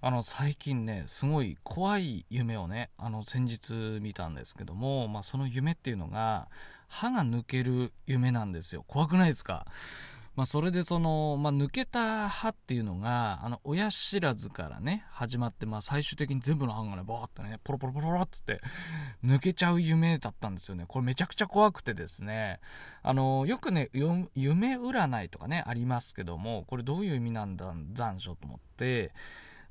あの最近ねすごい怖い夢をねあの先日見たんですけども、まあ、その夢っていうのが歯が抜ける夢なんですよ。怖くないですか？まあ、それでその、まあ、抜けた歯っていうのが、あの、親知らずからね、始まって、まあ、最終的に全部の歯がね、バーってね、ポロポロポロっつって、抜けちゃう夢だったんですよね。これめちゃくちゃ怖くてですね、あの、よくね、夢占いとかね、ありますけども、これどういう意味なんだ、残暑と思って、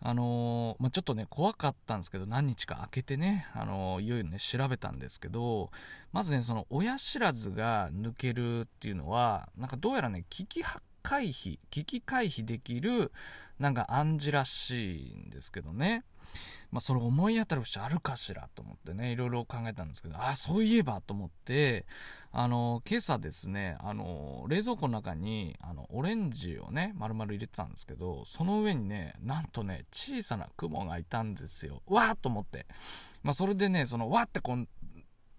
あのー、まあ、ちょっとね、怖かったんですけど、何日か空けてね、あのー、いよいよね、調べたんですけど、まずね、その親知らずが抜けるっていうのは、なんかどうやらね、危機回避、危機回避できる、なんか暗示らしいんですけどね。まあ、それ思い当たる節あるかしらと思ってね、いろいろ考えたんですけど、あ、そういえばと思って、あの、今朝ですね、あの、冷蔵庫の中に、あの、オレンジをね、丸々入れてたんですけど、その上にね、なんとね、小さな雲がいたんですよ。わーと思って。まあ、それでね、その、わーってこう、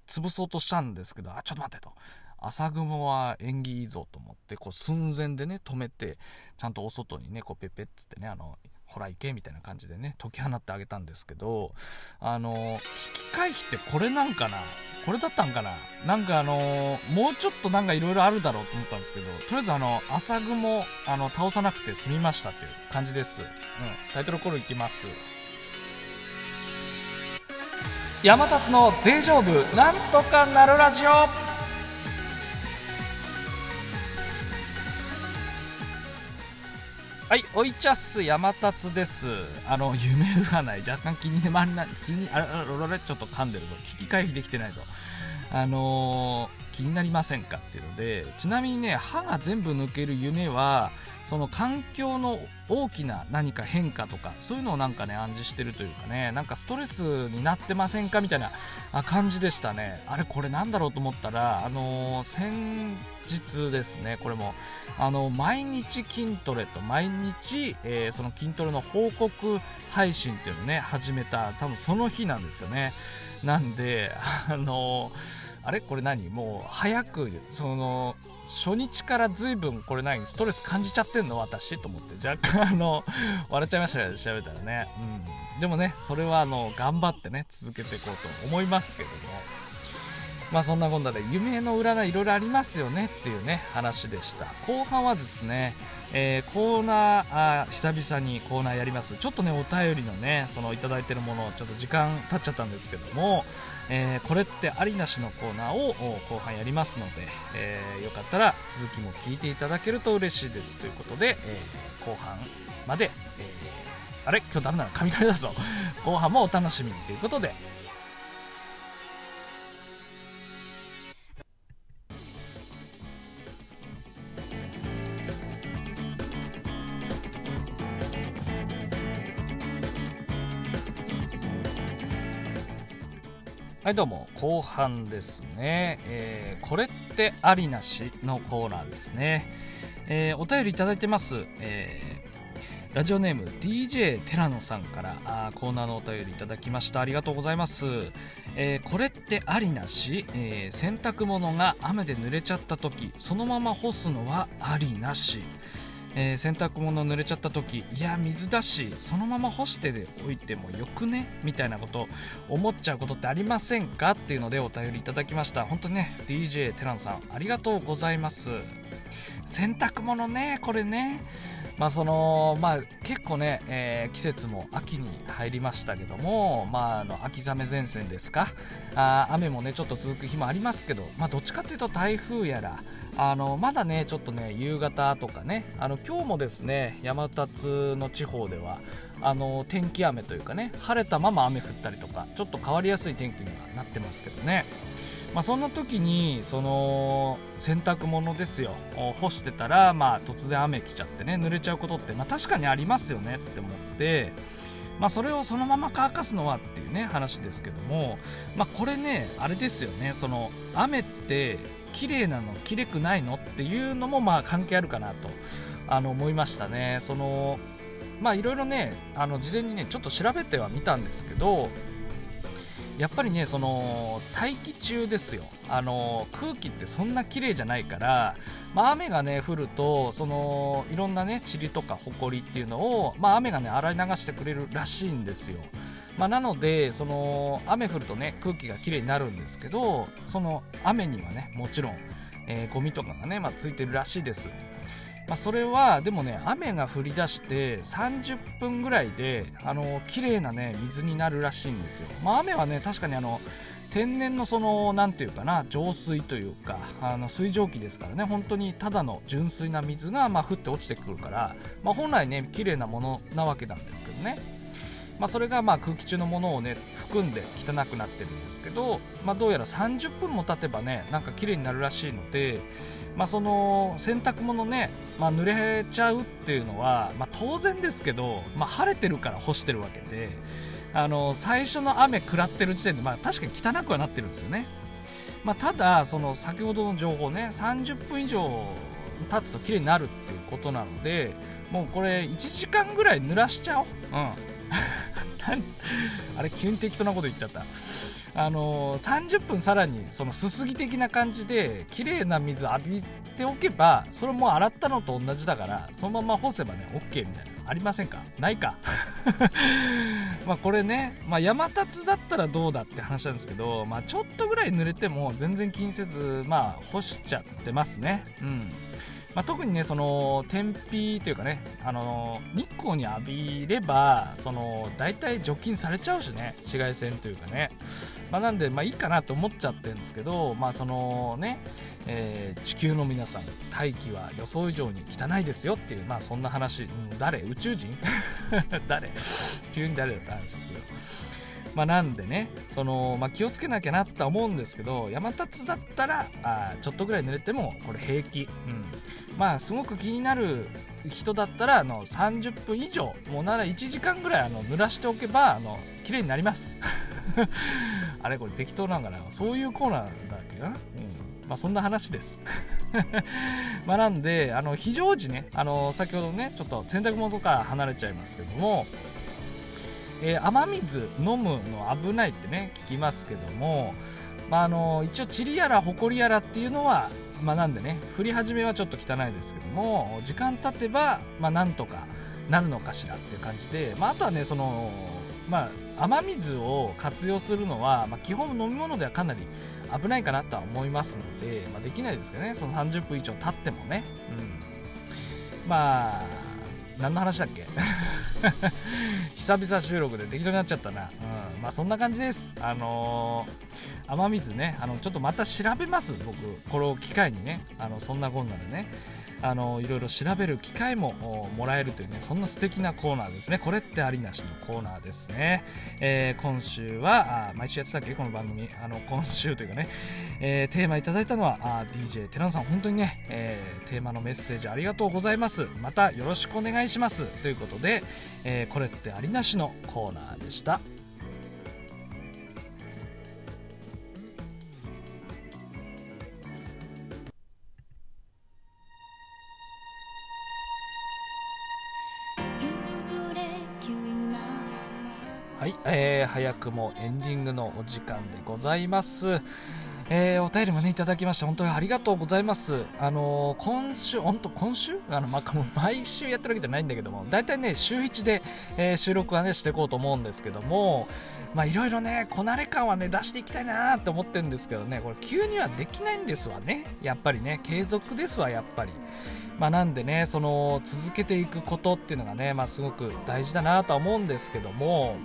潰そうとしたんですけど、あ、ちょっと待ってと。朝雲は縁起いいぞと思って、こう寸前でね、止めて、ちゃんとお外にね、こうペペッつってね、あの、ほら行けみたいな感じでね解き放ってあげたんですけどあの危機回避ってこれなんかなこれだったんかななんかあのもうちょっとなんかいろいろあるだろうと思ったんですけどとりあえずあの朝雲あの倒さなくて済みましたっていう感じです、うん、タイトルコールいきます。山立の「デジョブなんとかなるラジオ」はい、おいちゃっす、山達です。あの、夢占い、若干気になりな、気に、あれ、あれ、ちょっと噛んでるぞ。危機回避できてないぞ。あのー、気になりませんかっていうので、ちなみにね、歯が全部抜ける夢は、その環境の大きな何か変化とかそういうのをなんかね暗示してるというかねなんかストレスになってませんかみたいな感じでしたねあれこれなんだろうと思ったらあのー、先日ですねこれも。あの毎日筋トレと毎日、えー、その筋トレの報告配信っていうのをね始めた多分その日なんですよね。なんであの、あれ？これ何？もう早くその初日から随分これ何？ストレス感じちゃってんの？私と思って。若干あの笑っちゃいましたよ調べたらね、うん、でもねそれはあの頑張ってね続けていこうと思いますけども。まあそんなこんなで夢の占いいろいろありますよねっていうね話でした。後半はですねえー、コーナーあ久々にコーナーやります。ちょっとねお便りのねそのいただいてるものちょっと時間経っちゃったんですけども、えー、これってありなしのコーナーを後半やりますので、えー、よかったら続きも聞いていただけると嬉しいです。ということで、え後半まで、えあれ？今日ダメな。の神々だぞ。後半もお楽しみに。ということではいどうも後半ですね、えー、これってありなしのコーナーですね、えー、お便りいただいてます、えー、ラジオネーム DJ 寺野さんからあコーナーのお便りいただきました。ありがとうございます、えこれってありなし、え洗濯物が雨で濡れちゃった時そのまま干すのはありなし。えー、洗濯物濡れちゃった時いや水だしそのまま干しておいてもよくね？みたいなこと思っちゃうことってありませんか？っていうのでお便りいただきました。本当にね DJ テランさんありがとうございます。洗濯物ねこれね。まあそのまあ、結構ね、えー、季節も秋に入りましたけども、まあ、あの秋雨前線ですか？あ雨もねちょっと続く日もありますけど、まあ、どっちかというと台風やらあのまだねちょっとね夕方とかねあの今日もですね山立の地方ではあの天気雨というかね晴れたまま雨降ったりとかちょっと変わりやすい天気にはなってますけどね。まあ、そんな時にその洗濯物ですよ干してたら、まあ、突然雨来ちゃってね濡れちゃうことって、まあ、確かにありますよねって思って、まあ、それをそのまま乾かすのはっていうね話ですけども、まあ、これねあれですよねその雨って綺麗なの綺麗くないのっていうのもまあ関係あるかなとあの思いましたね。そのまあいろいろねあの事前にねちょっと調べてはみたんですけどやっぱりねその大気中ですよ。あの空気ってそんな綺麗じゃないから、まあ、雨がね降るとそのいろんなね塵とか埃っていうのを、まあ、雨がね洗い流してくれるらしいんですよ、まあ、なのでその雨降るとね空気が綺麗になるんですけどその雨にはねもちろん、えー、ゴミとかがね、まあ、ついてるらしいです。まあ、それはでもね雨が降り出して30分ぐらいであの綺麗なね水になるらしいんですよ、まあ、雨はね確かにあの天然のその何て言うかな浄水というかあの水蒸気ですからね。本当にただの純粋な水がま降って落ちてくるから、まあ、本来ね綺麗なものなわけなんですけどね。まあ、それがまあ空気中のものをね含んで汚くなってるんですけど、まあ、どうやら30分も経てばねなんか綺麗になるらしいので、まあ、その洗濯物ね、まあ、濡れちゃうっていうのは、まあ、当然ですけど、まあ、晴れてるから干してるわけであの最初の雨食らってる時点で、まあ、確かに汚くはなってるんですよね、まあ、ただその先ほどの情報ね30分以上経つと綺麗になるっていうことなのでもうこれ1時間ぐらい濡らしちゃおう、うん、あれ急に適当なこと言っちゃった。あの、30分さらにそのすすぎ的な感じで綺麗な水浴びておけばそれも洗ったのと同じだからそのまま干せばね OK みたいな。ありませんか？ないか？まあこれね、まあ、山立だったらどうだって話なんですけど、まあ、ちょっとぐらい濡れても全然気にせず、まあ、干しちゃってますね。うん。まあ、特にねその天日というかねあの日光に浴びればその大体除菌されちゃうしね紫外線というかね、まあ、なんでまあいいかなと思っちゃってるんですけどまあそのね、えー、地球の皆さん大気は予想以上に汚いですよっていうまあそんな話、うん、誰？宇宙人？誰？急に誰だった話ですけど。まあ、なんでねその、まあ、気をつけなきゃなって思うんですけど山立だったらあちょっとぐらい濡れてもこれ平気、うん、まあすごく気になる人だったらあの30分以上もうなら1時間ぐらいあの濡らしておけばあの綺麗になります。あれこれ適当なんかな？そういうコーナーだっけな、うん。まあ、そんな話です。まあなんであの非常時ねあの先ほどねちょっと洗濯物とか離れちゃいますけどもえー、雨水飲むの危ないってね聞きますけども、まあ、あの一応塵やら埃やらっていうのは、まあ、なんでね降り始めはちょっと汚いですけども時間経てば、まあ、なんとかなるのかしらっていう感じで、まあ、あとはねその、まあ、雨水を活用するのは、まあ、基本飲み物ではかなり危ないかなとは思いますので、まあ、できないですけどねその30分以上経ってもね、うん、まあ何の話だっけ？久々収録で適当になっちゃったな。うん。まあそんな感じです。あのー、雨水ね、あの、ちょっとまた調べます。僕、これを機会にね。あの、そんなこんなでね。あのいろいろ調べる機会ももらえるというねそんな素敵なコーナーですね。これってありなしのコーナーですね、えー、今週はあ毎週やってたっけ？この番組。あの今週というかね、えー、テーマいただいたのはあ DJ テランさん。本当にね、えー、テーマのメッセージありがとうございます。またよろしくお願いします。ということで、えこれってありなしのコーナーでした。えー、早くもエンディングのお時間でございます。えー、お便りもね、いただきまして、本当にありがとうございます。あのー、今週、本当今週？あの、まあ、毎週やってるわけじゃないんだけども、大体ね、週1で、えー、収録はね、していこうと思うんですけども、まあ、いろいろね、こなれ感はね、出していきたいなって思ってるんですけどね、これ急にはできないんですわね。やっぱりね、継続ですわ、やっぱり。まあ、なんでね、その、続けていくことっていうのがね、まあ、すごく大事だなとは思うんですけども、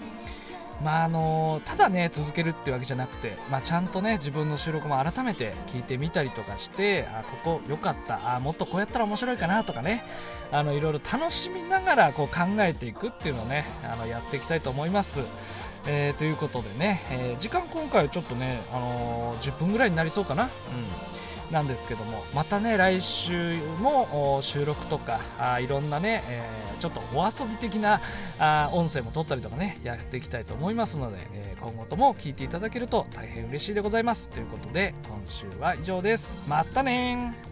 まああのただね続けるっていうわけじゃなくて、まあ、ちゃんとね自分の収録も改めて聞いてみたりとかしてあここ良かったあもっとこうやったら面白いかなとかねあのいろいろ楽しみながらこう考えていくっていうのをねあのやっていきたいと思います。えー、ということでね、えー、時間今回はちょっとね、あのー、10分ぐらいになりそうかな。うんなんですけどもまたね来週も収録とかあいろんなね、えー、ちょっとお遊び的なあ音声も撮ったりとかねやっていきたいと思いますので、えー、今後とも聞いていただけると大変嬉しいでございます。ということで今週は以上です。またね